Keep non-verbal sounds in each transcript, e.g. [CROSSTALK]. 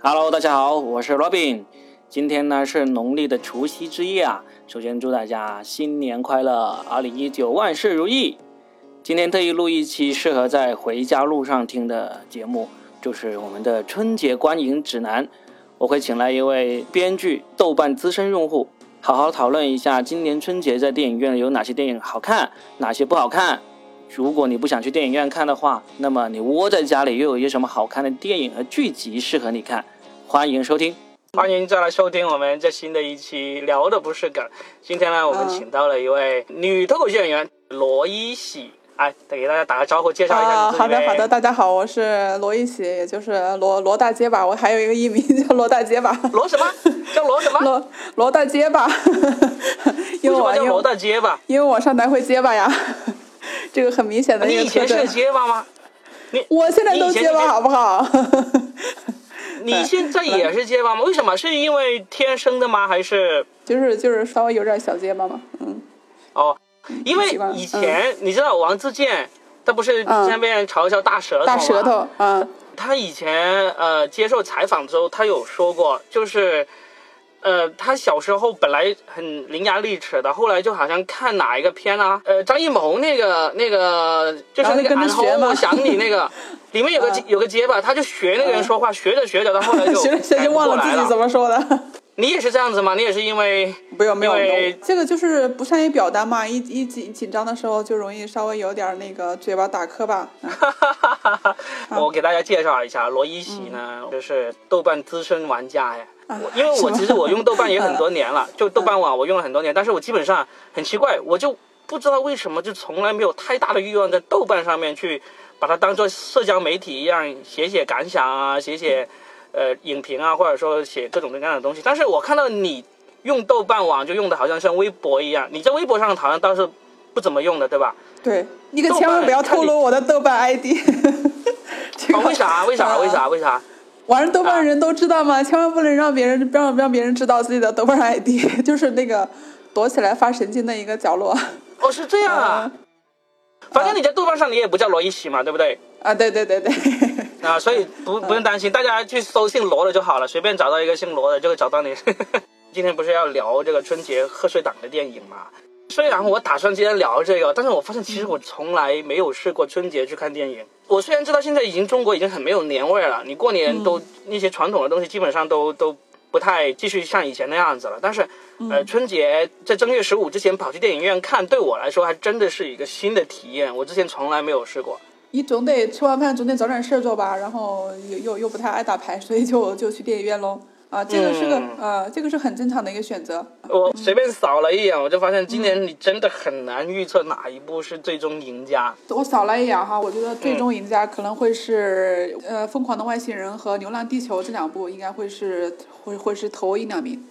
Hello，大家好，我是 Robin。今天呢是农历的除夕之夜啊，首先祝大家新年快乐，二零一九万事如意。今天特意录一期适合在回家路上听的节目，就是我们的春节观影指南。我会请来一位编剧、豆瓣资深用户，好好讨论一下今年春节在电影院有哪些电影好看，哪些不好看。如果你不想去电影院看的话，那么你窝在家里又有一些什么好看的电影和剧集适合你看？欢迎收听，欢迎再来收听我们这新的一期聊的不是梗。今天呢，我们请到了一位女脱口秀演员罗一喜。哎，再给大家打个招呼，介绍一下啊，好的好的，大家好，我是罗一喜，也就是罗罗大结巴，我还有一个艺名叫罗大结巴。罗什么？叫罗什么？罗罗大结巴。[LAUGHS] 为什么叫罗大结巴？因为我上台会结巴呀，这个很明显的你以前是结巴吗？你我现在都结巴，好不好？[LAUGHS] 你现在也是结巴吗？为什么？是因为天生的吗？还是就是就是稍微有点小结巴嘛？嗯。哦。因为以前你知道王自健，他不是经常被人嘲笑大舌头吗？大舌头，嗯。他以前呃接受采访的时候，他有说过，就是呃他小时候本来很伶牙俐齿的，后来就好像看哪一个片啊，呃张艺谋那个那个就是那个然后我想你那个，[LAUGHS] 里面有个有个结巴，他就学那个人说话，学着学着，他后来就 [LAUGHS] 学着学就忘了自己怎么说的。你也是这样子吗？你也是因为 [LAUGHS] 没有没有这个就是不善于表达嘛，一一紧紧张的时候就容易稍微有点那个嘴巴打磕巴。我给大家介绍一下，罗一喜呢，就是豆瓣资深玩家呀。[LAUGHS] 因为我其实我用豆瓣也很多年了，就豆瓣网我用了很多年，但是我基本上很奇怪，我就不知道为什么就从来没有太大的欲望在豆瓣上面去把它当做社交媒体一样写写感想啊，写写。呃，影评啊，或者说写各种各样的东西，但是我看到你用豆瓣网就用的好像像微博一样，你在微博上好像倒是不怎么用的，对吧？对，你可千万不要透露我的豆瓣 ID。[LAUGHS] [LAUGHS] 为啥？为啥？为啥？为啥？玩豆瓣人都知道吗？千万不能让别人让让别人知道自己的豆瓣 ID，[LAUGHS] 就是那个躲起来发神经的一个角落。哦，是这样啊。反正你在豆瓣上你也不叫罗一喜嘛，对不对？啊，对对对对。[LAUGHS] 啊，所以不不用担心，大家去搜姓罗的就好了，随便找到一个姓罗的就会找到你。[LAUGHS] 今天不是要聊这个春节贺岁档的电影嘛？虽然我打算今天聊这个，但是我发现其实我从来没有试过春节去看电影。我虽然知道现在已经中国已经很没有年味了，你过年都那些传统的东西基本上都都不太继续像以前那样子了。但是，呃，春节在正月十五之前跑去电影院看，对我来说还真的是一个新的体验，我之前从来没有试过。你总得吃完饭总得找点事儿做吧，然后又又又不太爱打牌，所以就就去电影院喽。啊，这个是个呃，这个是很正常的一个选择。我随便扫了一眼，我就发现今年你真的很难预测哪一部是最终赢家。我扫了一眼哈，我觉得最终赢家可能会是呃《疯狂的外星人》和《流浪地球》这两部，应该会是会会是头一两名。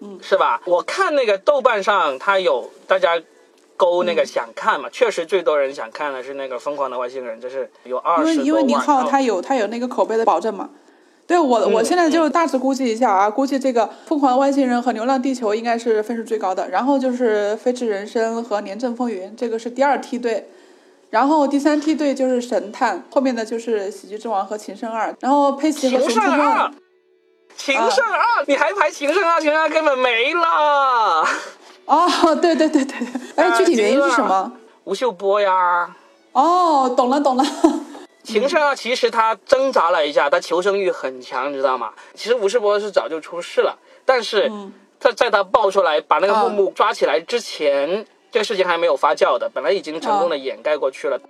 嗯，是吧？我看那个豆瓣上，它有大家。勾那个想看嘛，确实最多人想看的是那个《疯狂的外星人》，就是有二十多万。因为因为宁浩他有他有那个口碑的保证嘛。对我我现在就大致估计一下啊，估计这个《疯狂的外星人》和《流浪地球》应该是分数最高的，然后就是《飞驰人生》和《廉政风云》，这个是第二梯队，然后第三梯队就是《神探》，后面的就是《喜剧之王》和《情圣二》，然后佩奇和。情圣二，情圣二，你还排情圣二？情圣二根本没了。哦，对对对对对，哎，具体原因是什么？吴秀波呀。哦，懂了懂了。情圣啊，其实他挣扎了一下，他求生欲很强，你知道吗？其实吴世博是早就出事了，但是他在他爆出来把那个木木抓起来之前，这个事情还没有发酵的，本来已经成功的掩盖过去了。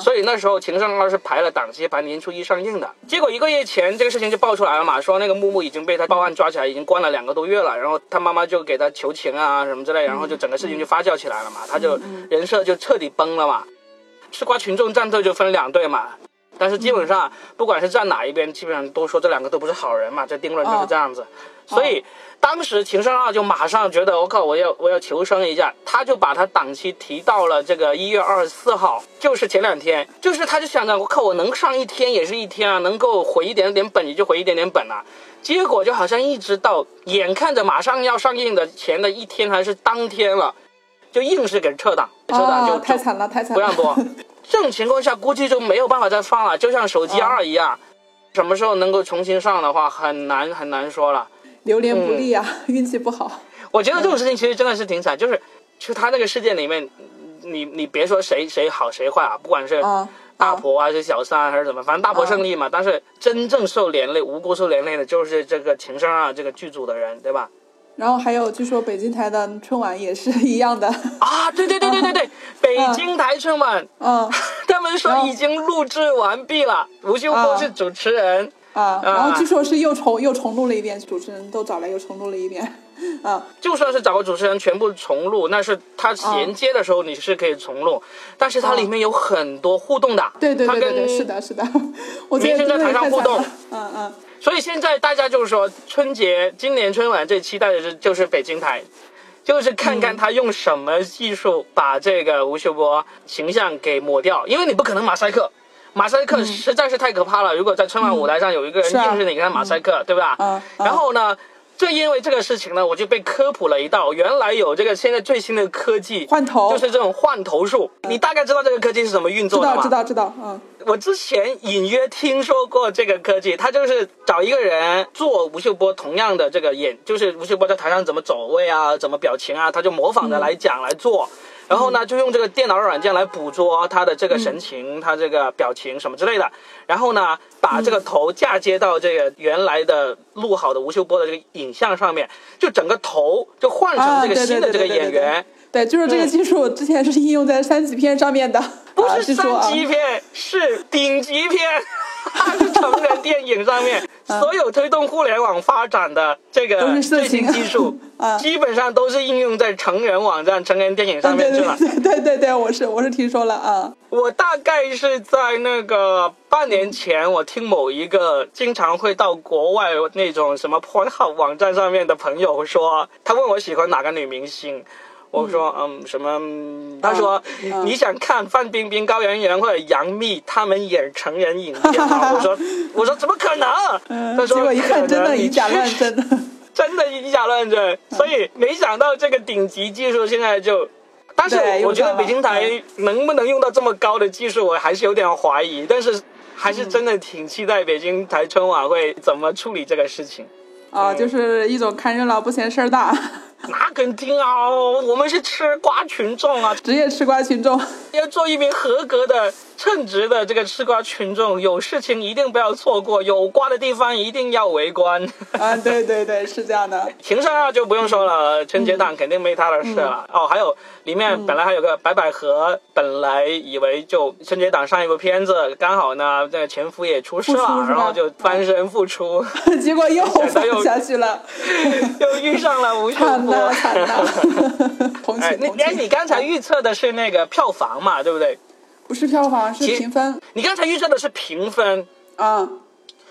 所以那时候《情圣二》是排了档期，排年初一上映的。结果一个月前，这个事情就爆出来了嘛，说那个木木已经被他报案抓起来，已经关了两个多月了。然后他妈妈就给他求情啊什么之类，然后就整个事情就发酵起来了嘛，他就人设就彻底崩了嘛。吃瓜群众战斗就分两队嘛，但是基本上不管是站哪一边，基本上都说这两个都不是好人嘛，这定论就是这样子。所以。当时秦圣二就马上觉得我靠，我要我要求生一下，他就把他档期提到了这个一月二十四号，就是前两天，就是他就想着我靠，我能上一天也是一天啊，能够回一点点本也就回一点点本啊。结果就好像一直到眼看着马上要上映的前的一天还是当天了，就硬是给撤档，撤档就太惨了，太惨了，不让播。这种情况下估计就没有办法再放了，就像手机二一样。什么时候能够重新上的话，很难很难说了。流年不利啊，运气不好。[LAUGHS] 我觉得这种事情其实真的是挺惨，就是就他那个事件里面，你你别说谁谁好谁坏啊，不管是啊，大婆还是小三还是怎么，反正大婆胜利嘛。但是真正受连累、无辜受连累的就是这个情深啊这个剧组的人，对吧？然后还有据说北京台的春晚也是一样的。啊，对对对对对对，[LAUGHS] 北京台春晚，嗯 [LAUGHS] 他们说已经录制完毕了，吴秀波是主持人。啊，然后据说是又重又重录了一遍，主持人都找来又重录了一遍。啊，[LAUGHS] 就算是找个主持人全部重录，那是他衔接的时候你是可以重录，但是它里面有很多互动的。对对对对对，是的，是的。我觉得明星在台上互动。嗯嗯。所以现在大家就是说，春节今年春晚最期待的是就是北京台，就是看看他用什么技术把这个吴秀波形象给抹掉，因为你不可能马赛克。马赛克实在是太可怕了。如果在春晚舞台上有一个人是啊硬是你给他马赛克，对吧？嗯嗯然后呢，正因为这个事情呢，我就被科普了一道，原来有这个现在最新的科技换头就是这种换头术。你大概知道这个科技是怎么运作的吗？知道知道，嗯我之前隐约听说过这个科技，它就是找一个人做吴秀波同样的这个演，就是吴秀波在台上怎么走位啊，怎么表情啊，他就模仿着来讲来做。然后呢，就用这个电脑软件来捕捉他的这个神情、他这个表情什么之类的。然后呢，把这个头嫁接到这个原来的录好的吴秀波的这个影像上面，就整个头就换成啊，这个新的这个对对对对演员。对，就是这个技术之前是应用在三级片上面的，不啊是三级片，是顶级片，电影上面所有推动互联网发展的这个最新技术 [LAUGHS] 啊，基本上都是应用在成人网站、成人电影上面去了。对对对对对，我是我是听说了啊，我大概是在那个半年前，我听某一个经常会到国外那种什么 Pornhub 网站上面的朋友说，他问我喜欢哪个女明星。我说嗯什么？嗯他说、嗯你想看范冰冰、高圆圆或者杨幂他们演成人影片吗？[LAUGHS] 我说我说怎么可能？嗯，他说结果一看真的以假乱真，[LAUGHS] 真的以假乱真，所以没想到这个顶级技术现在就，但是我觉得北京台能不能用到这么高的技术，我还是有点怀疑。但是还是真的挺期待北京台春晚会怎么处理这个事情。啊，就是一种看热闹不嫌事儿大，[LAUGHS] 那肯定啊，我们是吃瓜群众啊，职业吃瓜群众。要做一名合格的、称职的这个吃瓜群众，有事情一定不要错过，有瓜的地方一定要围观。啊，对对对，是这样的。[LAUGHS] 情商啊就不用说了，春节档肯定没他的事了。嗯哦，还有里面本来还有个白百合，本来以为就春节档上一部片子，刚好呢这个前夫也出事了，然后就翻身复出，[LAUGHS] 结果又 [LAUGHS] 又下去了，又遇上了吴秀惨波。呐惨呐！同哎，情你哎，你，刚才预测的是那个票房嘛，对不对？不是票房是评分你刚才预测的是评分，啊，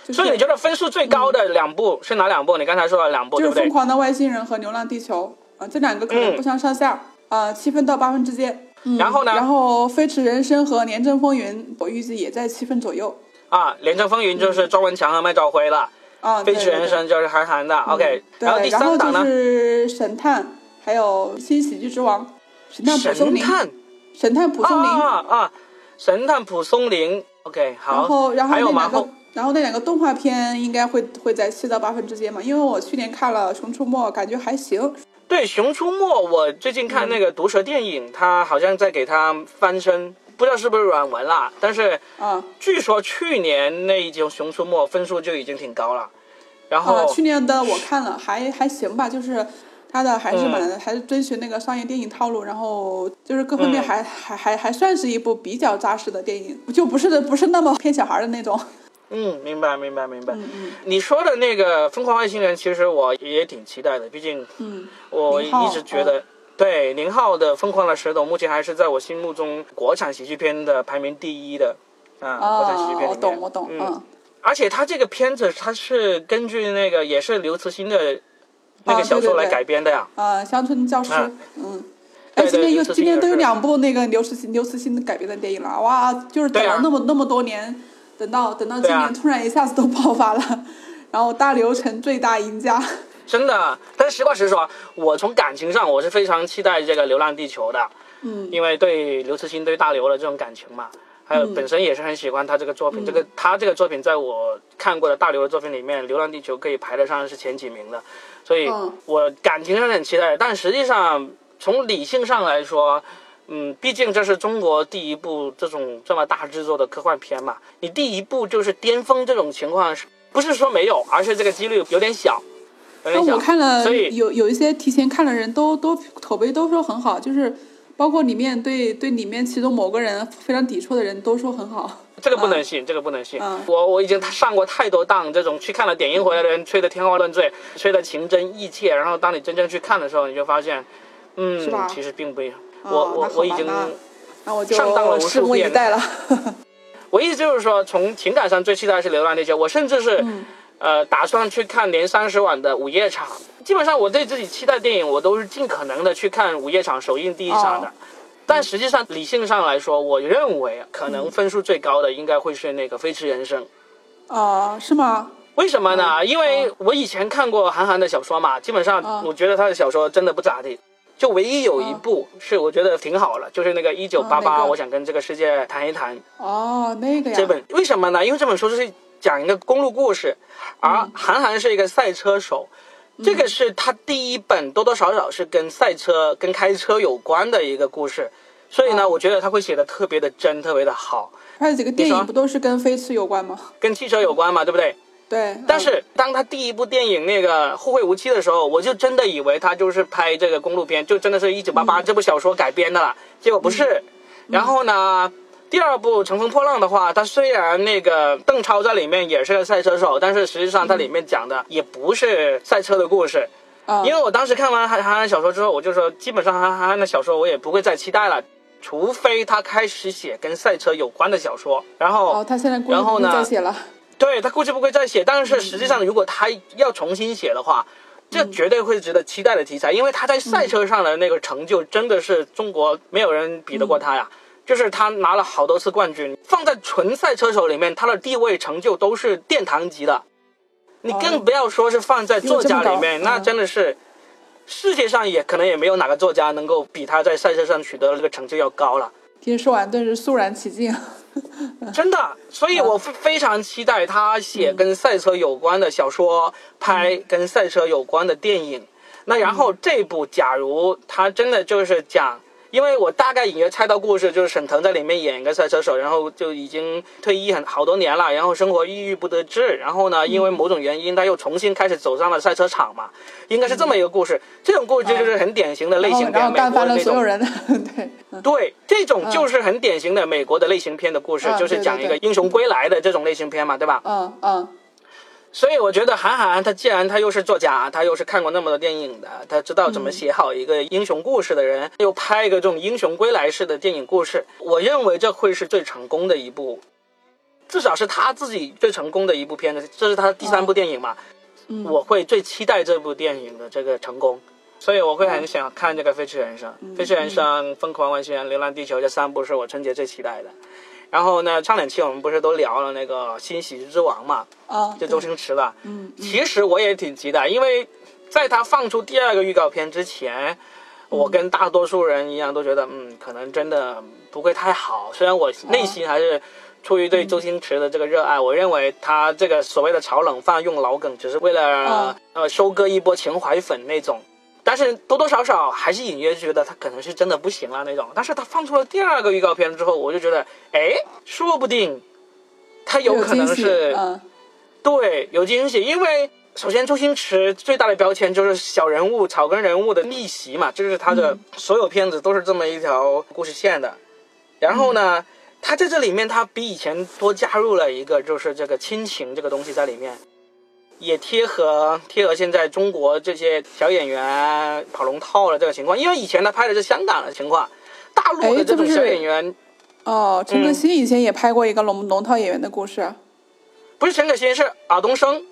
就是所以你觉得分数最高的两部是哪两部？你刚才说了两部，就是《？疯狂的外星人》和《流浪地球》啊，这两个可能嗯不相上下啊，七分到八分之间。嗯然后呢然后《飞驰人生》和《廉政风云》，我预计也在七分左右啊，《廉政风云》就是庄文强和麦兆辉了，啊。《飞驰人生》就是韩寒的。OK，然后第三档呢就？是神探，还有新喜剧之王，神探蒲松龄，神探神探蒲松龄，啊啊啊！神探蒲松龄。OK，好。然后然后还有个，然后那两个动画片应该会会在七到八分之间嘛，因为我去年看了《熊出没》，感觉还行。对《熊出没》，我最近看那个毒蛇电影，他好像在给它翻身，不知道是不是软文啦。但是啊据说去年那一集《熊出没》分数就已经挺高了。然后、啊，去年的我看了，还还行吧，就是它的还是嗯蛮、还是遵循那个商业电影套路，然后就是各方面嗯还、还还还算是一部比较扎实的电影，就不是的不是那么骗小孩的那种。嗯，明白明白明白。嗯嗯你说的那个《疯狂外星人》，其实我也挺期待的，毕竟嗯，我一直觉得，对宁浩的《疯狂的石头》目前还是在我心目中国产喜剧片的排名第一的，啊，国产喜剧啊，片里面。我懂我懂，嗯。嗯，而且他这个片子，他是根据那个也是刘慈欣的那个小说来改编的呀。呃，乡村教师，啊嗯。哎，今天又今天都有两部那个刘慈欣刘慈欣改编的电影了，哇！就是等了那么、那么多年，等到等到今年突然一下子都爆发了，然后大刘成最大赢家。真的，但是实话实说，我从感情上我是非常期待这个《流浪地球》的，嗯因为对刘慈欣对大刘的这种感情嘛。还有本身也是很喜欢他这个作品。这个他这个作品在我看过的大刘的作品里面，《流浪地球》可以排得上是前几名的，所以我感情上很期待。但实际上从理性上来说，嗯，毕竟这是中国第一部这种这么大制作的科幻片嘛，你第一部就是巅峰这种情况，不是说没有，而是这个几率有点小。那我看了，所以有有一些提前看的人都都口碑都说很好，就是包括里面对对里面其中某个人非常抵触的人都说很好。这个不能信，这个不能信。我我已经上过太多当，这种去看了点映回来的人吹得天花乱坠，吹得情真意切，然后当你真正去看的时候，你就发现，嗯，其实并不一样。我我我已经上当了无数遍了。[LAUGHS] 我意思就是说，从情感上最期待是《流浪地球》，我甚至是。呃，打算去看年三十晚的午夜场。基本上，我对自己期待电影，我都是尽可能的去看午夜场首映第一场的。但实际上，理性上来说，我认为可能分数最高的应该会是那个《飞驰人生》。哦，是吗？为什么呢？因为我以前看过韩寒的小说嘛，基本上我觉得他的小说真的不咋地。就唯一有一部是我觉得挺好了，就是那个《一九八八》，我想跟这个世界谈一谈。哦，那个呀。这本为什么呢？因为这本书是。讲一个公路故事，而韩寒是一个赛车手，这个是他第一本多多少少是跟赛车、跟开车有关的一个故事，所以呢，我觉得他会写的特别的真，特别的好。还有几个电影不都是跟飞驰有关吗？跟汽车有关嘛，对不对？对。但是当他第一部电影那个《后会无期》的时候，我就真的以为他就是拍这个公路片，就真的是一九八八这部小说改编的了，结果不是。然后呢？第二部《乘风破浪》的话，它虽然那个邓超在里面也是个赛车手，但是实际上它里面讲的也不是赛车的故事。啊，因为我当时看完韩韩寒小说之后，我就说，基本上韩韩寒的小说我也不会再期待了，除非他开始写跟赛车有关的小说。然后，哦，他现在然后呢？再写了。对他估计不会再写，但是实际上如果他要重新写的话，这绝对会值得期待的题材，因为他在赛车上的那个成就真的是中国没有人比得过他呀。就是他拿了好多次冠军，放在纯赛车手里面，他的地位成就都是殿堂级的。你更不要说是放在作家里面，那真的是世界上也可能也没有哪个作家能够比他在赛车上取得的这个成就要高了。听说完顿时肃然起敬，真的。所以我非 [LAUGHS] 非常期待他写跟赛车有关的小说，拍跟赛车有关的电影。那然后这部，假如他真的就是讲。因为我大概隐约猜到故事，就是沈腾在里面演一个赛车手，然后就已经退役很好多年了，然后生活郁郁不得志，然后呢，因为某种原因，他又重新开始走上了赛车场嘛，应该是这么一个故事。这种故事就是很典型的类型片，美国的那种。[LAUGHS] 对对，这种就是很典型的美国的类型片的故事，就是讲一个英雄归来的这种类型片嘛，对吧？嗯嗯。所以我觉得韩寒他既然他又是作家，他又是看过那么多电影的，他知道怎么写好一个英雄故事的人，又拍一个这种英雄归来式的电影故事，我认为这会是最成功的一部，至少是他自己最成功的一部片子。这是他第三部电影嘛？我会最期待这部电影的这个成功，所以我会很想看这个《飞驰人生》《飞驰人生》《疯狂外星人》《流浪地球》这三部是我春节最期待的。然后呢，上两期我们不是都聊了那个《新喜剧之王》嘛？啊，就周星驰的。嗯，其实我也挺期待，因为在他放出第二个预告片之前，我跟大多数人一样都觉得，嗯，可能真的不会太好。虽然我内心还是出于对周星驰的这个热爱，我认为他这个所谓的炒冷饭、用老梗，只是为了呃收割一波情怀粉那种。但是多多少少还是隐约觉得他可能是真的不行了那种。但是他放出了第二个预告片之后，我就觉得，哎，说不定他有可能是，对，有惊喜。因为首先周星驰最大的标签就是小人物、草根人物的逆袭嘛，这就是他的所有片子都是这么一条故事线的。然后呢，他在这里面他比以前多加入了一个，就是这个亲情这个东西在里面。也贴合贴合现在中国这些小演员跑龙套的这个情况，因为以前他拍的是香港的情况，大陆的这种小演员，哦，陈可辛以前也拍过一个龙龙套演员的故事，不是陈可辛是尔冬升，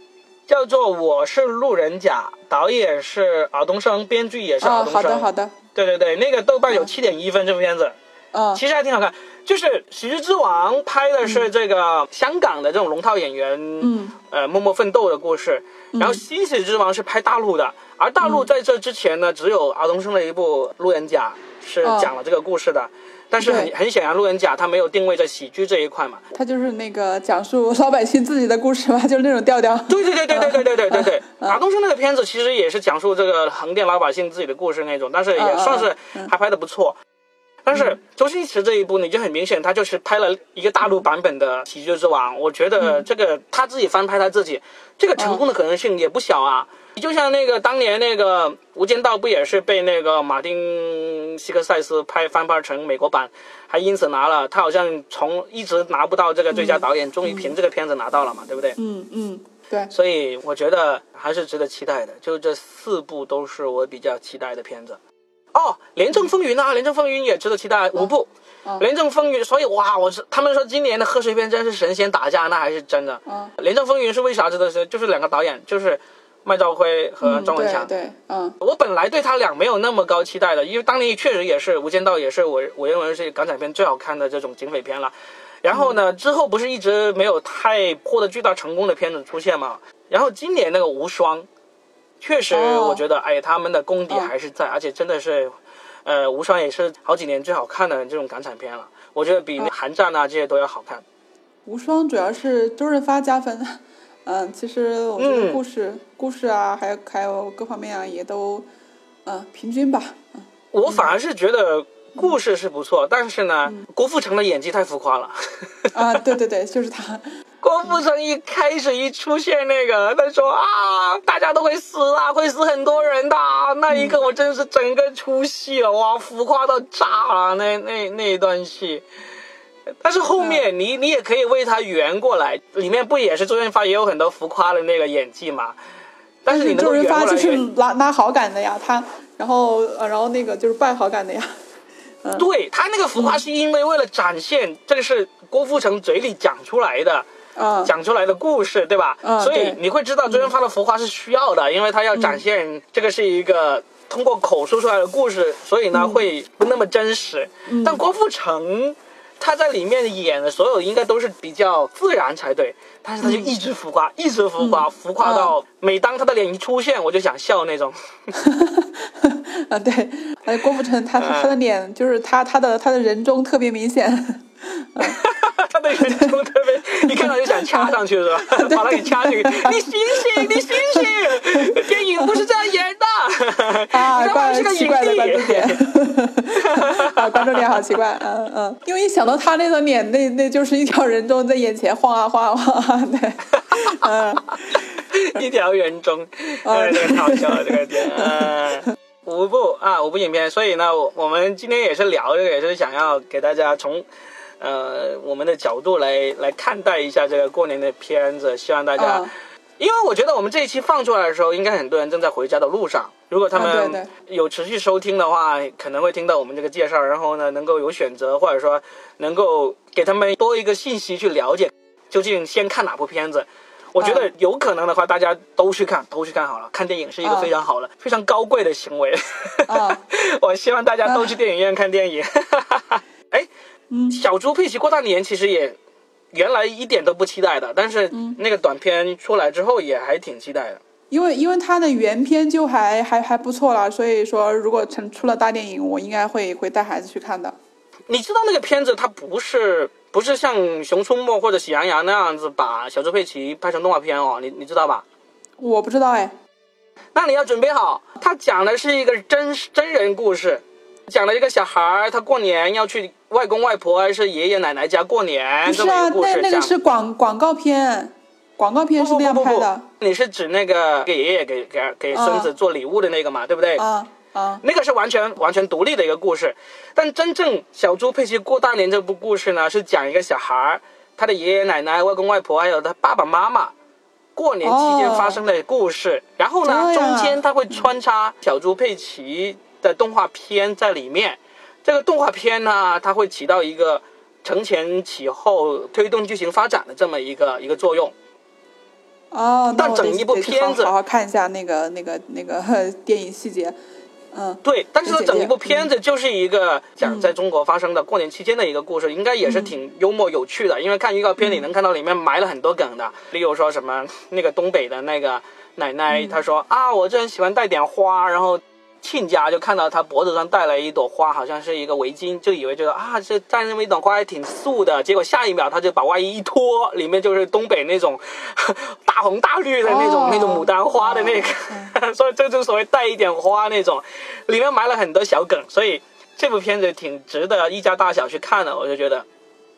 叫做《我是路人甲》，导演是尔冬升，编剧也是尔冬升。好的好的，对对对，那个豆瓣有七点一分，这部片子，嗯，其实还挺好看。就是《喜剧之王》拍的是这个香港的这种龙套演员，嗯，呃，默默奋斗的故事。然后《新喜剧之王》是拍大陆的，而大陆在这之前呢，只有阿东升的一部《路人甲》是讲了这个故事的。但是很很显然，路人甲他没有定位在喜剧这一块嘛。他就是那个讲述老百姓自己的故事嘛，[LAUGHS] 就是那种调调。对对对对对对对对对对，嗯马东升那个片子其实也是讲述这个横店老百姓自己的故事那种，但是也算是嗯还拍的不错。但是周星驰这一部，呢就很明显，他就是拍了一个大陆版本的《喜剧之王》。我觉得这个他自己翻拍他自己，这个成功的可能性也不小啊。就像那个当年那个《无间道》，不也是被那个马丁·西克塞斯拍翻拍成美国版，还因此拿了他好像从一直拿不到这个最佳导演，终于凭这个片子拿到了嘛，对不对？嗯嗯，对，所以我觉得还是值得期待的。就这四部都是我比较期待的片子。哦，《廉政风云》啊，《廉政风云》也值得期待。五部，哦廉政风云》，所以哇，我是他们说今年的贺岁片真是神仙打架，那还是真的。嗯廉政风云》是为啥值得是？就是两个导演，就是麦兆辉和嗯庄文强。对对，嗯我本来对他俩没有那么高期待的，因为当年确实也是《无间道》，也是我我认为是港产片最好看的这种警匪片了。然后呢，之后不是一直没有太获得巨大成功的片子出现嘛？然后今年那个《无双》，确实哦我觉得，哎，他们的功底还是在，而且真的是，呃，《无双》也是好几年最好看的这种港产片了。我觉得比那《寒战》啊这些都要好看。无双主要是周润发加分。嗯，其实我觉得嗯故事、故事啊，还有还有各方面啊，也都嗯平均吧。我反而是觉得故事是不错，但是呢，嗯郭富城的演技太浮夸了。[LAUGHS] 啊，对对对，就是他。郭富城一开始一出现那个，[LAUGHS] 他说啊，大家都会死啊，会死很多人的啊，那一刻我真是整个出戏了，哇，浮夸到炸了，那那那一段戏。但是后面你你也可以为他圆过来，里面不也是周润发也有很多浮夸的那个演技嘛？但是你能周润发就是过来圆，拿拿好感的呀，他，然后呃，然后那个就是败好感的呀。对他那个浮夸是因为为了展现这个是郭富城嘴里讲出来的，啊，讲出来的故事，对吧？所以你会知道周润发的浮夸是需要的，因为他要展现这个是一个通过口说出来的故事，所以呢会不那么真实。但郭富城他在里面演的所有应该都是比较自然才对，但是他就一直浮夸，一直浮夸，浮夸到每当他的脸一出现，我就想笑那种。[LAUGHS] 啊，对，哎，郭富城他他的脸就是他他的他的人中特别明显。[LAUGHS] 他的人中特别，一看到就想掐上去是吧？[LAUGHS] 把他给掐进去，你醒醒，你醒醒，电影不是这样演的。[LAUGHS] 啊，你他妈怪是个影奇怪的观众帝。点，啊，观众点好奇怪，嗯嗯，因为一想到他那张脸，那那就是一条人中在眼前晃啊晃啊晃啊，对，嗯，一条人中，呃，这个好笑了，这个点。呃五部啊，五部影片，所以呢，我我们今天也是聊这个，也是想要给大家从呃我们的角度来来看待一下这个过年的片子，希望大家。嗯因为我觉得我们这一期放出来的时候，应该很多人正在回家的路上。如果他们有持续收听的话，可能会听到我们这个介绍，然后呢，能够有选择，或者说能够给他们多一个信息去了解，究竟先看哪部片子。我觉得有可能的话，大家都去看，都去看好了。看电影是一个啊非常好的、非常高贵的行为。啊，[LAUGHS] 我希望大家都去电影院看电影。[LAUGHS] 哎，嗯小猪佩奇过大年其实也原来一点都不期待的，但是嗯那个短片出来之后也还挺期待的。因为因为它的原片就还还还不错了，所以说如果成出了大电影，我应该会会带孩子去看的。你知道那个片子它不是不是像《熊出没》或者《喜羊羊》那样子把小猪佩奇拍成动画片哦，你你知道吧？我不知道哎，那你要准备好，它讲的是一个真真人故事，讲了一个小孩儿他过年要去外公外婆还是爷爷奶奶家过年这么一不是啊，个故事，讲那那个是广广告片，广告片是那样拍的不，你是指那个给爷爷给给给孙子做礼物的那个嘛，对不对？啊啊那个是完全完全独立的一个故事，但真正小猪佩奇过大年这部故事呢，是讲一个小孩儿，他的爷爷奶奶、外公外婆还有他爸爸妈妈过年期间发生的故事。然后呢，中间他会穿插小猪佩奇的动画片在里面。这个动画片呢，它会起到一个承前启后、推动剧情发展的这么一个一个作用。哦，那整一部片子好好好看一下那个那个那个电影细节，嗯。对，但是它整一部片子就是一个讲嗯。在中国发生的过年期间的一个故事，应该也是挺幽默有趣的。因为看预告片里能看到里面埋了很多梗的，例如说什么那个东北的那个奶奶，她说啊，我这人喜欢带点花，然后亲家就看到他脖子上戴了一朵花，好像是一个围巾，就以为觉得啊，这戴那么一朵花还挺素的。结果下一秒他就把外衣一脱，里面就是东北那种 [LAUGHS] 大红大绿的那种、那种牡丹花的那个，[LAUGHS] 所以这就是所谓带一点花那种，里面埋了很多小梗，所以这部片子挺值得一家大小去看的，我就觉得。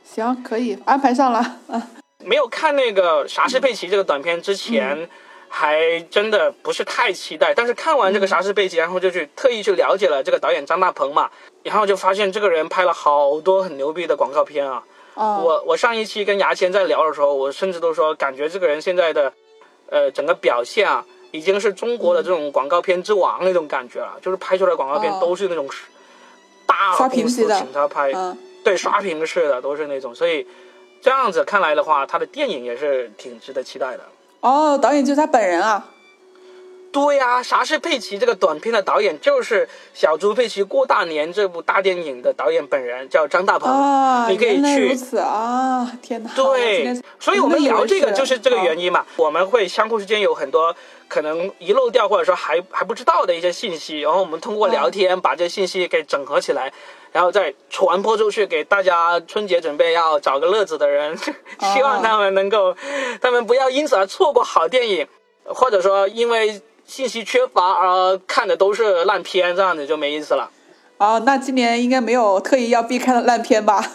行，可以安排上了。嗯，[LAUGHS] 没有看那个莎士佩奇这个短片之前。还真的不是太期待，但是看完这个《啥是背景》，然后就去特意去了解了这个导演张大鹏嘛，然后就发现这个人拍了好多很牛逼的广告片啊。哦我我上一期跟牙签在聊的时候，我甚至都说，感觉这个人现在的，呃，整个表现啊，已经是中国的这种广告片之王那种感觉了，就是拍出来广告片都是那种大公司请他拍，对，刷屏式的都是那种，所以这样子看来的话，他的电影也是挺值得期待的。哦，导演就是他本人啊。对呀，啥是佩奇这个短片的导演就是《小猪佩奇过大年》这部大电影的导演本人，叫张大鹏。啊，你可以去。如此啊！天哪。对，所以我们聊这个就是这个原因嘛。我们会相互之间有很多可能遗漏掉或者说还还不知道的一些信息，然后我们通过聊天把这信息给整合起来，然后再传播出去给大家。春节准备要找个乐子的人，希望他们能够，他们不要因此而错过好电影，或者说因为。信息缺乏而看的都是烂片，这样子就没意思了。哦，那今年应该没有特意要避开的烂片吧？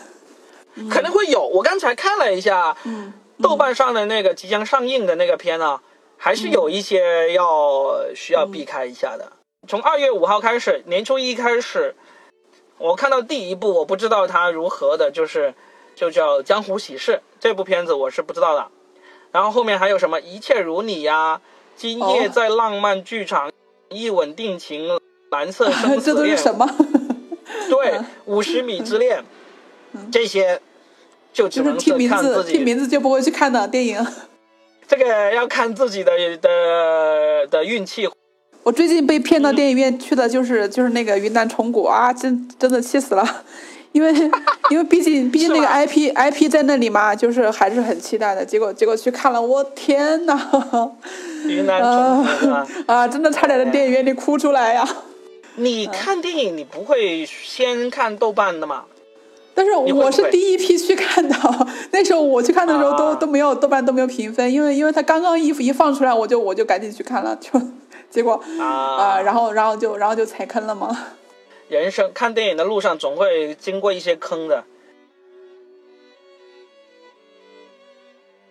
可能会有。我刚才看了一下，豆瓣上的那个即将上映的那个片呢，还是有一些要需要避开一下的。从二月五号开始，年初一开始，我看到第一部，我不知道它如何的，就是就叫《江湖喜事》这部片子，我是不知道的。然后后面还有什么《一切如你》呀？今夜在浪漫剧场，一吻定情，蓝色生死恋。[LAUGHS] 这都是什么？对，[LAUGHS] 五十米之恋，这些就只能听名字，听名字就不会去看的电影。这个要看自己的的的运气。我最近被骗到电影院去的就是就是那个云南虫谷啊，真真的气死了。因为，[LAUGHS] 因为毕竟，毕竟那个 IP IP 在那里嘛，就是还是很期待的。结果，结果去看了，我天呐！[LAUGHS] 云南啊 [LAUGHS] 啊！真的差点在电影院里哭出来呀！你看电影，你不会先看豆瓣的吗？但是我是第一批去看的，那时候我去看的时候都都没有豆瓣都没有评分，因为因为他刚刚一一放出来，我就我就赶紧去看了，就结果啊，然后然后就然后就踩坑了嘛。人生看电影的路上总会经过一些坑的，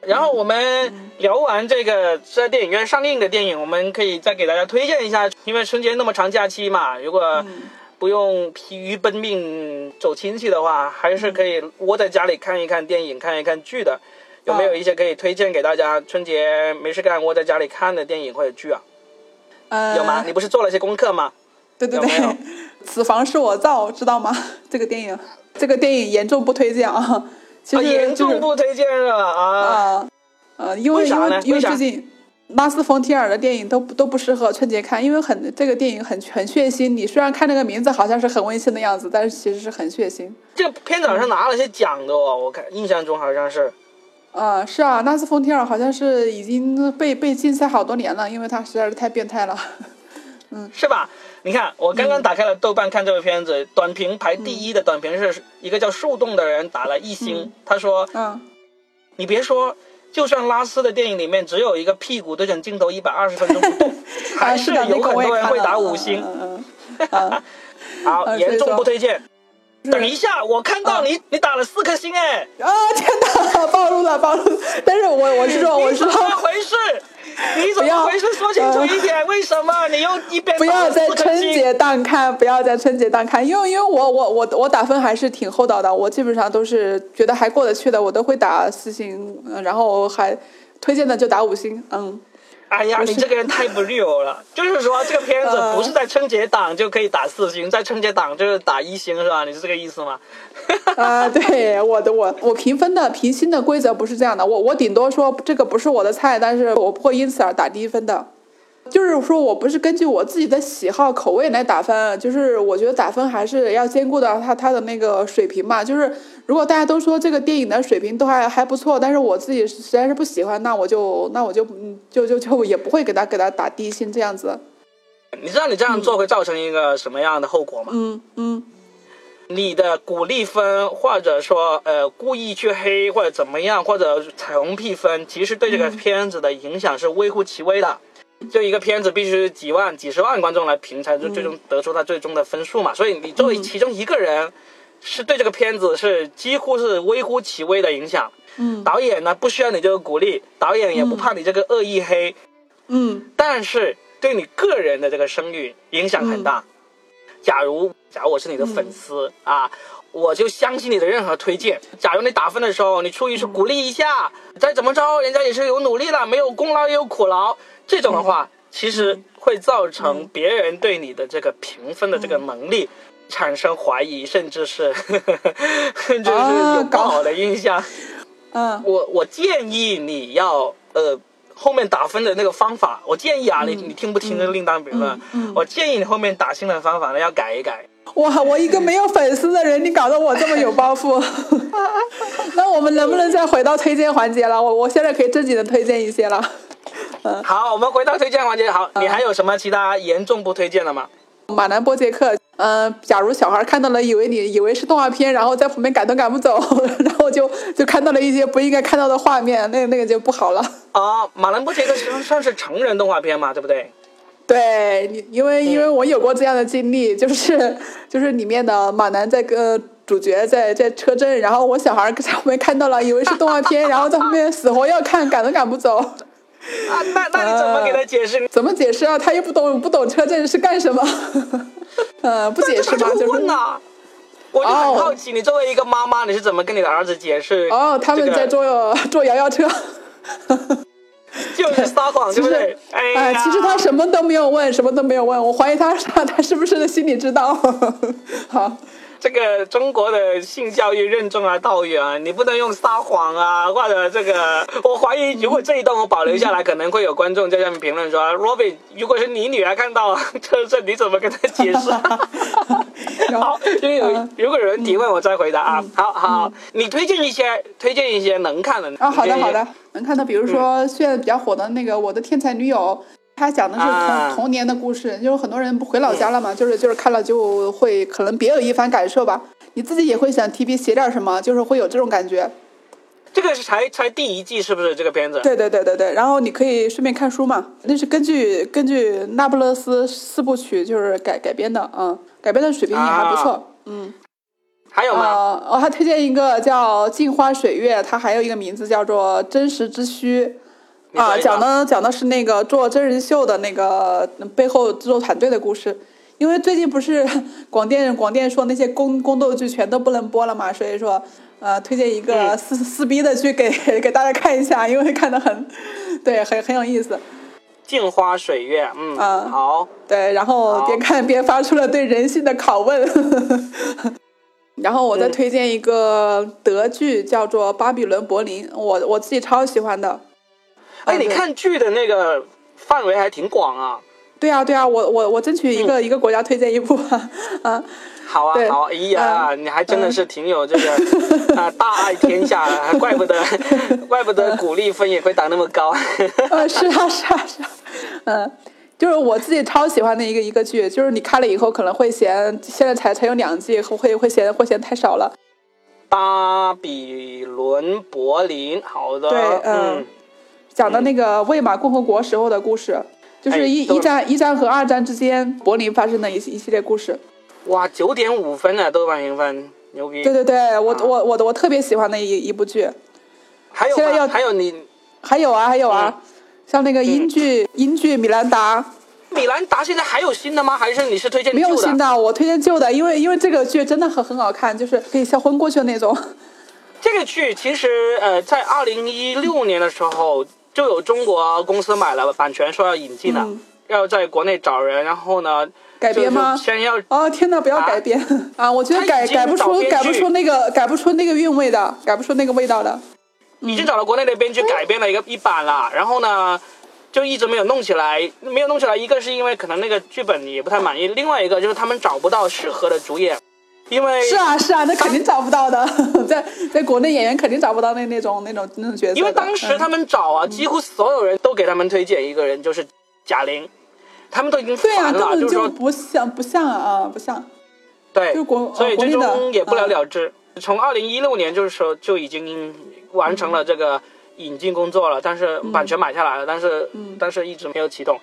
然后我们聊完这个在电影院上映的电影，我们可以再给大家推荐一下。因为春节那么长假期嘛，如果不用疲于奔命走亲戚的话，还是可以窝在家里看一看电影、看一看剧的。有没有一些可以推荐给大家？春节没事干窝在家里看的电影或者剧啊？有吗？你不是做了些功课吗？对对对。此房是我造，知道吗？[LAUGHS] 这个电影，这个电影严重不推荐啊！其实严重不推荐是吧？啊，呃，因为因为因为最近拉斯冯提尔的电影都都不适合春节看，因为很这个电影很很血腥。你虽然看那个名字好像是很温馨的样子，但是其实是很血腥。这个片子好像拿了些奖的哦，我看印象中好像是。啊，是啊，纳斯冯提尔好像是已经被被禁赛好多年了，因为他实在是太变态了。[LAUGHS] 嗯，是吧？你看，我刚刚打开了豆瓣看这部片子，短评排第一的短评是一个叫树洞的人打了一星，他说：“嗯，你别说，就算拉斯的电影里面只有一个屁股对准镜头一百二十分钟不动，[LAUGHS] 还是有很多人会打五星。” [LAUGHS] 好，严重不推荐。等一下，我看到你，你打了四颗星哎！啊天哪，[LAUGHS] 暴露了，暴露！但是我我是说，我是说，怎么回事？你怎么回事？说清楚一点，为什么你又一边不要在春节档看，不要在春节档看，因为因为我我我我打分还是挺厚道的，我基本上都是觉得还过得去的，我都会打四星，然后还推荐的就打五星，嗯。哎呀，你这个人太不 real 了！[LAUGHS] 就是说，这个片子不是在春节档就可以打四星，在春节档就是打一星，是吧？你是这个意思吗？[LAUGHS] 啊，对，我的我我评分的评星的规则不是这样的，我我顶多说这个不是我的菜，但是我不会因此而打低分的。就是说我不是根据我自己的喜好口味来打分，就是我觉得打分还是要兼顾到他他的那个水平嘛。就是如果大家都说这个电影的水平都还还不错，但是我自己实在是不喜欢，那我就那我就嗯就就就也不会给他给他打低星这样子。你知道你这样做会造成一个什么样的后果吗？嗯嗯你的鼓励分，或者说呃故意去黑或者怎么样，或者彩虹屁分，其实对这个片子的影响是微乎其微的。就一个片子必须几万、几十万观众来评，才最终得出它最终的分数嘛。所以你作为其中一个人，是对这个片子是几乎是微乎其微的影响。嗯导演呢不需要你这个鼓励，导演也不怕你这个恶意黑，嗯但是对你个人的这个声誉影响很大。假如假如我是你的粉丝、啊，我就相信你的任何推荐。假如你打分的时候，你出于是鼓励一下，再怎么着，人家也是有努力的，没有功劳也有苦劳，这种的话，其实会造成别人对你的这个评分的这个能力。产生怀疑，甚至是 [LAUGHS] 甚至是有不好的印象。嗯我我建议你要呃后面打分的那个方法，我建议啊，你你听不听另当别论。我建议你后面打新的方法呢要改一改。哇，我一个没有粉丝的人，你搞得我这么有包袱。[LAUGHS] 那我们能不能再回到推荐环节了？我我现在可以正经的推荐一些了。好，我们回到推荐环节。好，你还有什么其他严重不推荐的吗？马南波杰克，嗯、假如小孩看到了，以为你以为是动画片，然后在旁边赶都赶不走，[LAUGHS] 然后就就看到了一些不应该看到的画面，那那个就不好了。啊，马兰波杰克其实算是成人动画片嘛，对不对？对你，因为因为我有过这样的经历，[LAUGHS] 就是就是里面的马南在跟主角在在车震，然后我小孩在旁边看到了，以为是动画片，然后在后面死活要看，赶都赶不走。[LAUGHS] 啊，那那你怎么给他解释？怎么解释啊？他又不懂不懂车震是干什么？[LAUGHS] 呃，不解释嘛，他就是问呐。我就很好奇，你作为一个妈妈，你是怎么跟你的儿子解释？哦，他们在坐 [LAUGHS] 坐摇摇车。就是撒谎，对不对？哎其实他什么都没有问，什么都没有问，我怀疑他他他是不是心里知道？好，这个中国的性教育任重而道远，你不能用撒谎啊，或者这个，我怀疑如果这一段我保留下来，可能会有观众在下面评论说，Robin，如果是你女儿看到这这，你怎么跟她解释？[LAUGHS] 好，因为有如果有人提问，我再回答啊。好好，你推荐一些，推荐一些能看的啊，好的好的，能看到，比如说现在比较火的那个《我的天才女友》，它讲的是童、啊童年的故事，就是很多人不回老家了嘛，就是就是看了就会可能别有一番感受吧，你自己也会想提笔写点什么，就是会有这种感觉。这个是才才第一季是不是这个片子？对对对对对，然后你可以顺便看书嘛，那是根据根据那不勒斯四部曲就是改改编的，嗯，改编的水平也还不错，嗯。还有吗？呃，我还推荐一个叫《镜花水月》，它还有一个名字叫做《真实之虚》。啊，讲的讲的是那个做真人秀的那个背后制作团队的故事。因为最近不是广电广电说那些宫宫斗剧全都不能播了嘛，所以说呃推荐一个嗯撕撕逼的剧给 [LAUGHS] 给大家看一下，因为看的很 [LAUGHS] 对很很有意思。镜花水月，嗯，啊好。对，然后边看边发出了对人性的拷问。[LAUGHS] 然后我再嗯推荐一个德剧，叫做《巴比伦柏林》，我我自己超喜欢的。哎，你看剧的那个范围还挺广啊。对啊，对啊，我我我争取一个、一个国家推荐一部啊，啊，好啊好啊，哎呀，你还真的是挺有这个 [LAUGHS] 啊，大爱天下，怪不得，[LAUGHS] 怪不得鼓励分也会打那么高。呃，是啊，是啊，是啊，嗯，就是我自己超喜欢的一个一个剧，就是你看了以后可能会嫌现在才才有两季，会会嫌会嫌太少了。巴比伦柏林，好的，对嗯。嗯，讲的那个魏玛共和国时候的故事，就是哎一一战一战和二战之间柏林发生的一一系列故事。哇，九点五分啊，豆瓣评分，牛逼。对对对，我啊我我我特别喜欢的一一部剧。还有吗？现在要还有你还有啊还有啊，嗯像那个英剧英剧米兰达米兰达现在还有新的吗？还是你是推荐没有新的，我推荐旧的，因为因为这个剧真的很很好看，就是可以笑昏过去的那种。这个剧其实呃，在二零一六年的时候，就有中国公司买了版权，说要引进的，嗯要在国内找人，然后呢，改编吗先要哦天哪，不要啊改编 [LAUGHS] 啊！我觉得改改不出改不出那个改不出那个韵味的，改不出那个味道的。已经找了国内的编剧改编了一个一版了，然后呢，就一直没有弄起来，没有弄起来。一个是因为可能那个剧本也不太满意，另外一个就是他们找不到适合的主演，因为是啊是啊，那肯定找不到的，[LAUGHS] 在在国内演员肯定找不到那那种那种那种角色。因为当时他们找啊，几乎所有人都给他们推荐一个人，就是贾玲。他们都已经对了，根本就就是说不像不像啊，不像。对就国，所以最终也不了嗯了之。从二零一六年就是说就已经完成了这个引进工作了，但是版权买下来了，但是、嗯但是一直没有启动。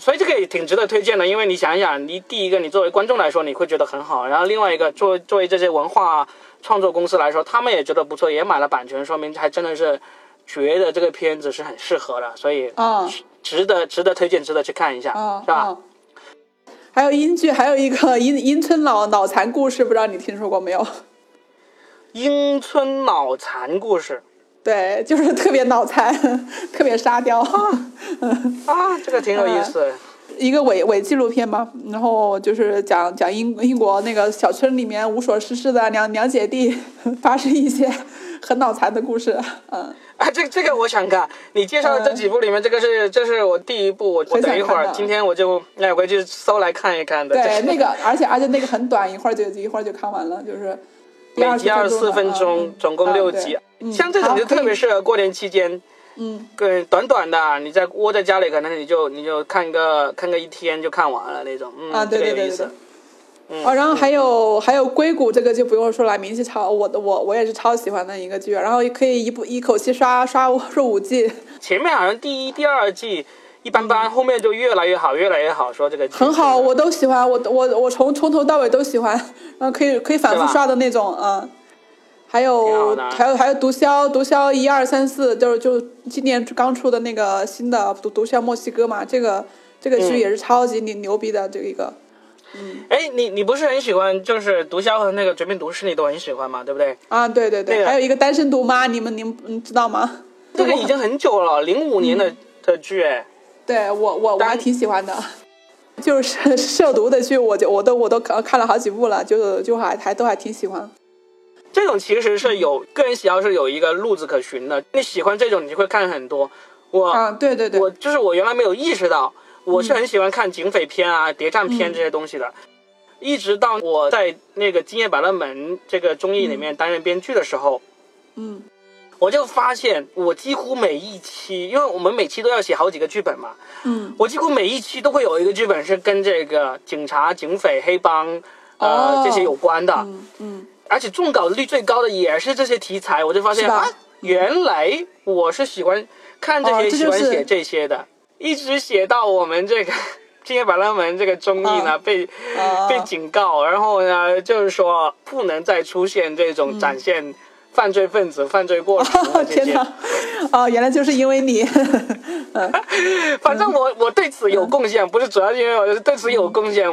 所以这个也挺值得推荐的，因为你想一想，你第一个你作为观众来说你会觉得很好，然后另外一个作为作为这些文化创作公司来说，他们也觉得不错，也买了版权，说明还真的是觉得这个片子是很适合的，所以啊值得值得推荐，值得去看一下，啊是吧？啊！还有英剧，还有一个 [LAUGHS] 英英村脑脑残故事，不知道你听说过没有？英村脑残故事对，就是特别脑残，特别沙雕，啊，这个挺有意思的。一个伪伪纪录片嘛。然后就是讲讲英英国那个小村里面无所事事的两两姐弟发生一些很脑残的故事。嗯，啊，这这个我想看。你介绍的这几部里面，这个是这是我第一部，我我等一会儿今天我就哎回去搜来看一看的。对，那个而且而且那个很短，一会儿就一会儿就看完了，就是第每集二十四分钟，嗯总共六集。像这种就特别适合过年期间，嗯，跟短短的，你在窝在家里，可能你就你就看个看个一天就看完了那种。嗯，啊对对对对对。哦，然后还有还有硅谷这个就不用说了，名气超我的我我也是超喜欢的一个剧，然后可以一部一口气刷刷刷五季，前面好像第一、第二季一般般，后面就越来越好，越来越好。说这个剧很好，我都喜欢，我我我从从头到尾都喜欢，然后可以可以反复刷的那种，嗯。还有还有还有毒枭，毒枭一二三四，就是就今年刚出的那个新的毒毒枭墨西哥嘛，这个这个剧嗯也是超级牛牛逼的这一个。哎，你你不是很喜欢，就是毒枭和那个绝命毒师，你都很喜欢嘛，对不对？啊，对对对，那个还有一个单身毒妈，你们你们你知道吗？这个已经很久了，零五年的的剧，哎，对我我我单还挺喜欢的，就是 [LAUGHS] 涉毒的剧，我就我都我都看看了好几部了，就就还还都还挺喜欢。这种其实是有个人喜好是有一个路子可循的。你喜欢这种，你就会看很多。我、啊，对对对，我就是我原来没有意识到，我是很喜欢看警匪片啊、谍战片这些东西的。一直到我在那个《今夜百乐门》这个综艺里面担任编剧的时候，嗯我就发现我几乎每一期，因为我们每期都要写好几个剧本嘛，嗯我几乎每一期都会有一个剧本是跟这个警察、警匪、黑帮呃、哦这些有关的。嗯嗯，而且中稿率最高的也是这些题材，我就发现啊，原来我是喜欢看这些，哦这就是喜欢写这些的，一直写到我们这个《今夜百乐门》这个综艺呢、啊被、啊被警告，然后呢就是说不能再出现这种展现犯罪分子、犯罪过。天哪，哦，原来就是因为你，[LAUGHS] 嗯反正我我对此有贡献，不是主要因为我是对此有贡献。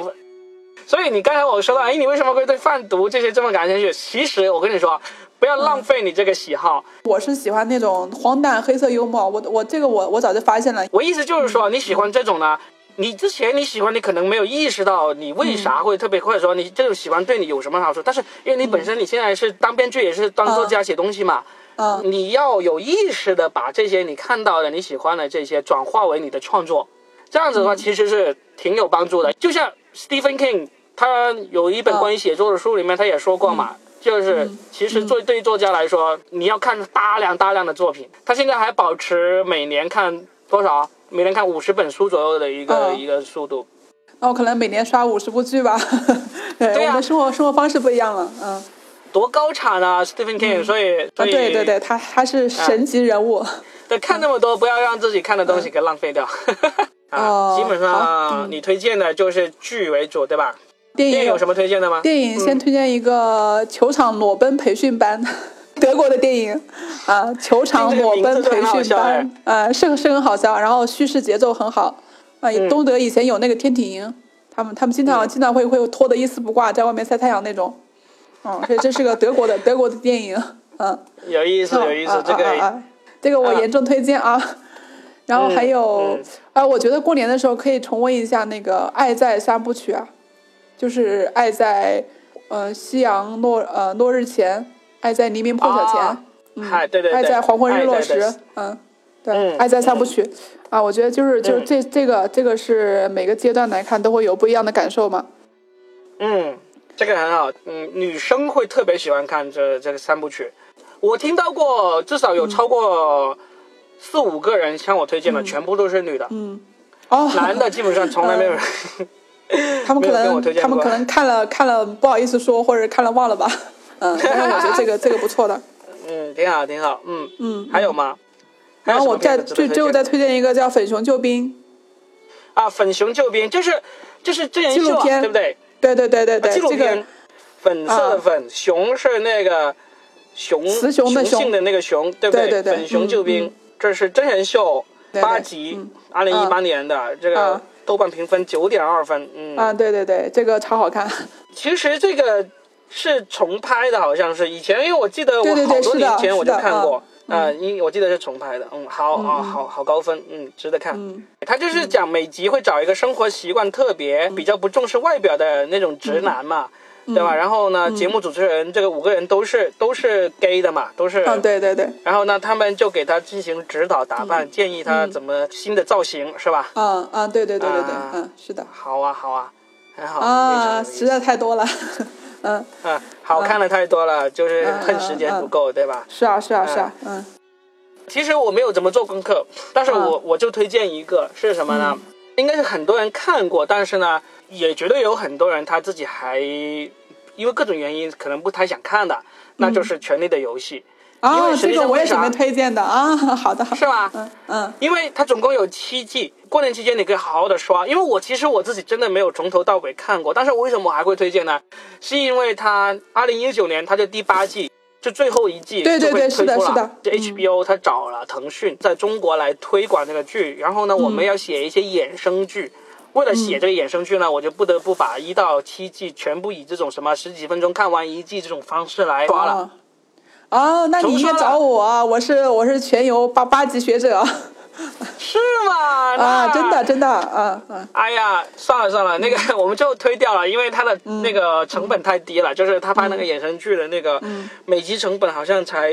所以你刚才我说到，哎，你为什么会对贩毒这些这么感兴趣？其实我跟你说，不要浪费你这个喜好。我是喜欢那种荒诞黑色幽默，我我这个我我早就发现了，我意思就是说，你喜欢这种呢，你之前你喜欢，你可能没有意识到你为啥会特别，或者说你这种喜欢对你有什么好处。但是因为你本身你现在是当编剧，也是当作家写东西嘛，嗯你要有意识的把这些你看到的、你喜欢的这些转化为你的创作，这样子的话其实是挺有帮助的。就像 Stephen King，他有一本关于写作的书里面，他也说过嘛。就是，其实作对于作家来说，你要看大量大量的作品。他现在还保持每年看多少？每年看五十本书左右的一个、嗯一个速度。那我可能每年刷五十部剧吧，[LAUGHS] 对，对啊。我们生活生活方式不一样了，嗯，多高产啊，Stephen King！、所以，啊，所以对对对，他他是神级人物，[LAUGHS] 对，看那么多，不要让自己看的东西给浪费掉。[LAUGHS] 啊，哦基本上你推荐的就是剧为主，对吧？电影。电影有什么推荐的吗？电影先推荐一个球场裸奔培训班，德国的电影啊，球场裸奔培训班，啊，是是很好笑，然后叙事节奏很好啊。嗯东德以前有那个天体营，他们他们经常经常会会脱的一丝不挂，在外面晒太阳那种。嗯，所以这是个德国的 [LAUGHS] 德国的电影，嗯，有意思，有意思，这个啊这个我严重推荐啊。然后还有嗯啊，我觉得过年的时候可以重温一下那个《爱在三部曲》啊，就是《爱在呃夕阳落呃落日前》，《爱在黎明破晓前》啊嗨，对对对，爱在黄昏日落时嗯，对，嗯爱在三部曲啊，我觉得就是就是这这个这个是每个阶段来看都会有不一样的感受嘛。嗯，这个很好，嗯，女生会特别喜欢看这这个三部曲。我听到过，至少有超过四五个人向我推荐的，全部都是女的。嗯，哦，男的基本上从来没有人。[LAUGHS] 他们可能他们可能看了看了不好意思说，或者看了忘了吧。嗯，但是我觉得这个这个不错的。嗯，挺好，挺好。嗯嗯，还有吗？然后我再最最后再推荐一个叫《粉熊救兵》。啊，粉熊救兵就是就是真人秀、啊，纪录片对不对？对对对对啊纪对，这录片个，粉色的粉，熊是那个熊雌雄的熊性的那个熊，对不对对对粉熊嗯救兵，嗯这是真人秀，八集嗯，二零一八年的，这个啊豆瓣评分九点二分，嗯，啊，对对对，这个超好看。其实这个是重拍的，好像是以前，因为我记得我好多年前我就看过，嗯啊，因我记得是重拍的，嗯，好啊，好好高分，嗯，值得看。嗯他就是讲每集会找一个生活习惯特别、比较不重视外表的那种直男嘛，嗯对吧？然后呢，节目主持人这个五个人都是都是 gay 的嘛，都是。啊，对对对，然后呢，他们就给他进行指导打扮，建议他怎么新的造型，是吧？嗯嗯，对对对对对啊，嗯，是的。好啊，好啊，很好。啊，实在太多了。嗯，嗯，好看的太多了，就是嗯恨时间不够，对吧？是啊是啊是啊，嗯。其实我没有怎么做功课，但是我、嗯我就推荐一个是什么呢？应该是很多人看过，但是呢，也绝对有很多人他自己还因为各种原因可能不太想看的，那就是《权力的游戏》因啊为，这个我也准备推荐的啊。[LAUGHS] 好的，是吧？嗯嗯因为它总共有七季，过年期间你可以好好的刷。因为我其实我自己真的没有从头到尾看过，但是我为什么我还会推荐呢？是因为它二零一九年它的第八季就最后一季对对就会对是的推出了是的这 HBO 它找了腾讯在中国来推广这个剧，然后呢，我们要写一些衍生剧。为了写这个衍生剧呢，我就不得不把一到七季全部以这种什么十几分钟看完一季这种方式来刷了。啊。哦，那你应该找我啊，我是我是全游八八级学者 [LAUGHS] 是吗？啊，真的真的，嗯嗯哎呀，算了算了，那个 [LAUGHS] 我们就推掉了，因为它的那个成本太低了，就是他拍那个衍生剧的那个每集成本好像才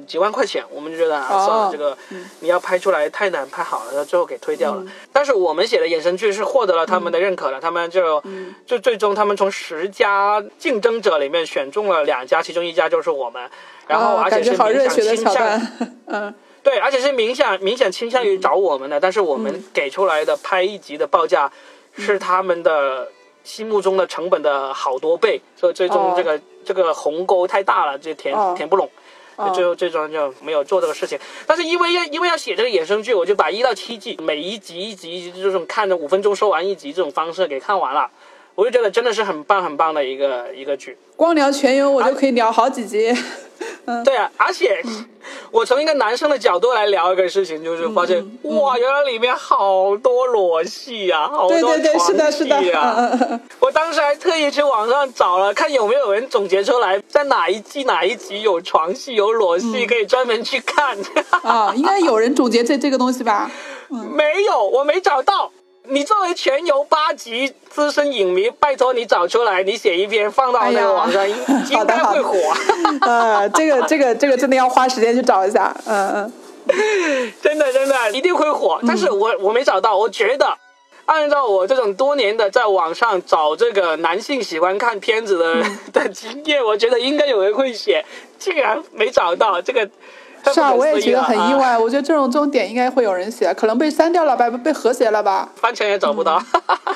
嗯几万块钱，我们就觉得啊，哦算了，这个你要拍出来太难拍好了，最后给推掉了。但是我们写的衍生剧是获得了他们的认可了，他们就就最终他们从十家竞争者里面选中了两家，其中一家就是我们，然后啊而且是明显倾向段，[LAUGHS] 嗯。对，而且是明显明显倾向于找我们的，但是我们给出来的拍一集的报价是他们的心目中的成本的好多倍，所以最终哦这个、这个鸿沟太大了，就填、哦。填不拢。最后最终就没有做这个事情，但是因为要因为要写这个衍生剧，我就把一到七季每一集一集一集这种看着五分钟说完一集这种方式给看完了，我就觉得真的是很棒很棒的一个一个剧。光聊全游我就可以聊好几集，[LAUGHS] 对啊，而且 [LAUGHS] 我从一个男生的角度来聊一个事情，就是发现、哇，原来里面好多裸戏啊，好多对对对，是的，是的，[LAUGHS] 我当时还特意去网上找了，看有没有人总结出来，在哪一季哪一集有床戏有裸戏，可以专门去看。啊，应该有人总结这这个东西吧？没有，我没找到。你作为全游八集资深影迷，拜托你找出来，你写一篇放到那个网上，应 [LAUGHS] 该会火。[LAUGHS] 呃，这个这个这个真的要花时间去找一下，嗯嗯。真的真的一定会火，但是我我没找到，我觉得。按照我这种多年的在网上找这个男性喜欢看片子的、[LAUGHS] 的经验，我觉得应该有人会写，竟然没找到这个，是啊，我也觉得很意外。我觉得这种这种点应该会有人写，可能被删掉了吧，被和谐了吧？翻墙也找不到。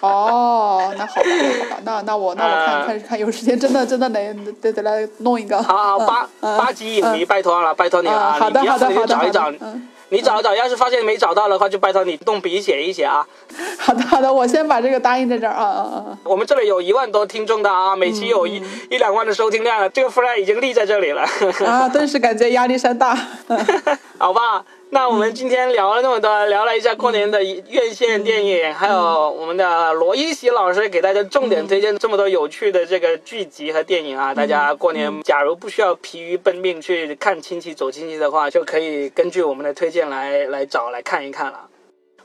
哦，那好吧，那好吧，那那我那我看啊看看，有时间真的真的得得得来弄一个。好八嗯八级影迷，拜托了，拜托你了好的好的好的找一找好的嗯，你找一找，要是发现没找到的话，就拜托你动笔写一写啊。[LAUGHS] 好的好的，我先把这个答应在这儿啊啊啊！我们这里有一万多听众的啊，每期有一嗯一两万的收听量了，这个 flag 已经立在这里了。啊，顿时感觉压力山大。嗯 [LAUGHS] 好吧，那我们今天聊了那么多，聊了一下过年的院线电影，还有我们的罗一喜老师给大家重点推荐这么多有趣的这个剧集和电影啊。大家过年假如不需要疲于奔命去看亲戚走亲戚的话，就可以根据我们的推荐来来找来看一看了。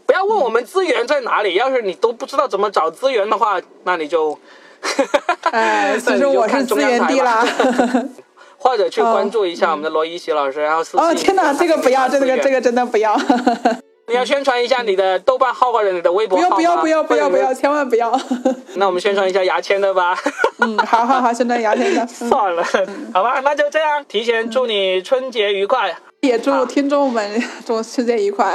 不要问我们资源在哪里，要是你都不知道怎么找资源的话，那你就，[LAUGHS] 哎，那你就其实我是看中资源低 [LAUGHS] 央台吧啦。或者去关注一下我们的罗一喜老师，然后私信哦天哪，这个不要，这个这个。真的不要，[LAUGHS] 你要宣传一下你的豆瓣号或者你的微博号吗不要不要不要不要不要，千万不要。[LAUGHS] 那我们宣传一下牙签的吧。嗯，好好好，宣传牙签的。[LAUGHS] 嗯算了，好吧，那就这样。提前祝你春节愉快。也祝听众们祝春节愉快。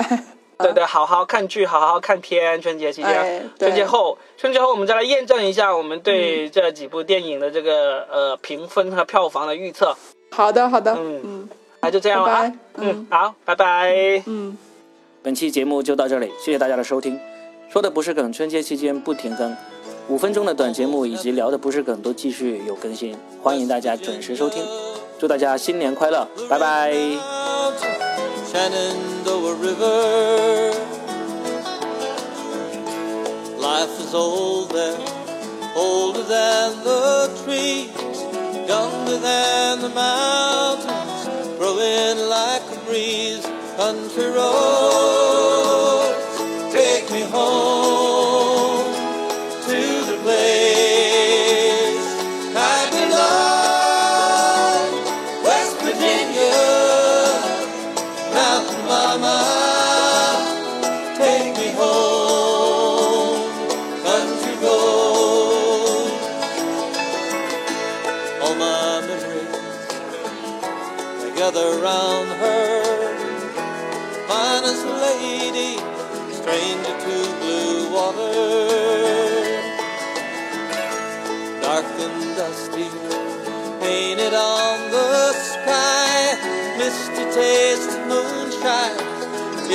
对对，好好看剧，好好看片。春节期间，哎春节后，春节后我们再来验证一下我们对这几部电影的这个呃评分和票房的预测。好的好的，嗯嗯那就这样了啊拜拜，嗯，好，拜拜。嗯。本期节目就到这里，谢谢大家的收听。说的不是梗，春节期间不停更，五分钟的短节目以及聊的不是梗都继续有更新，欢迎大家准时收听。祝大家新年快乐，拜拜。Shenandoah River. Life is old there, older than the trees, younger than the mountains, growing like a breeze. Country roads,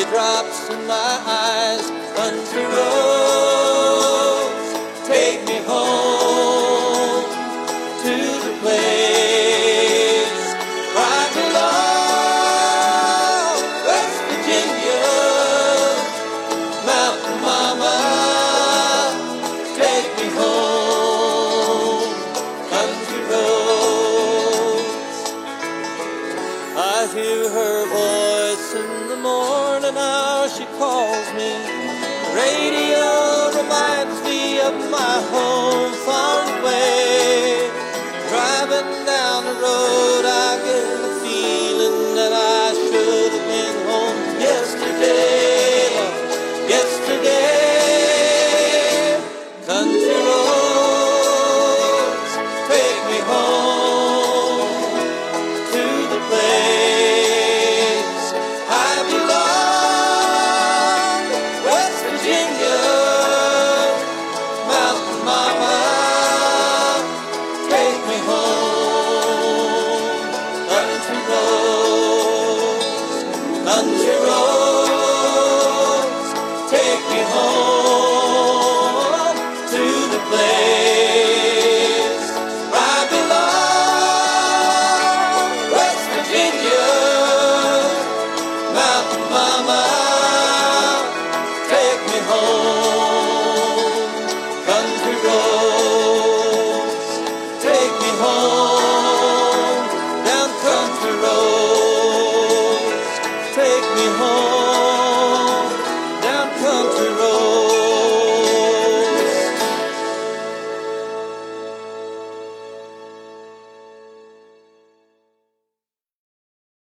drops in my eyes unto road.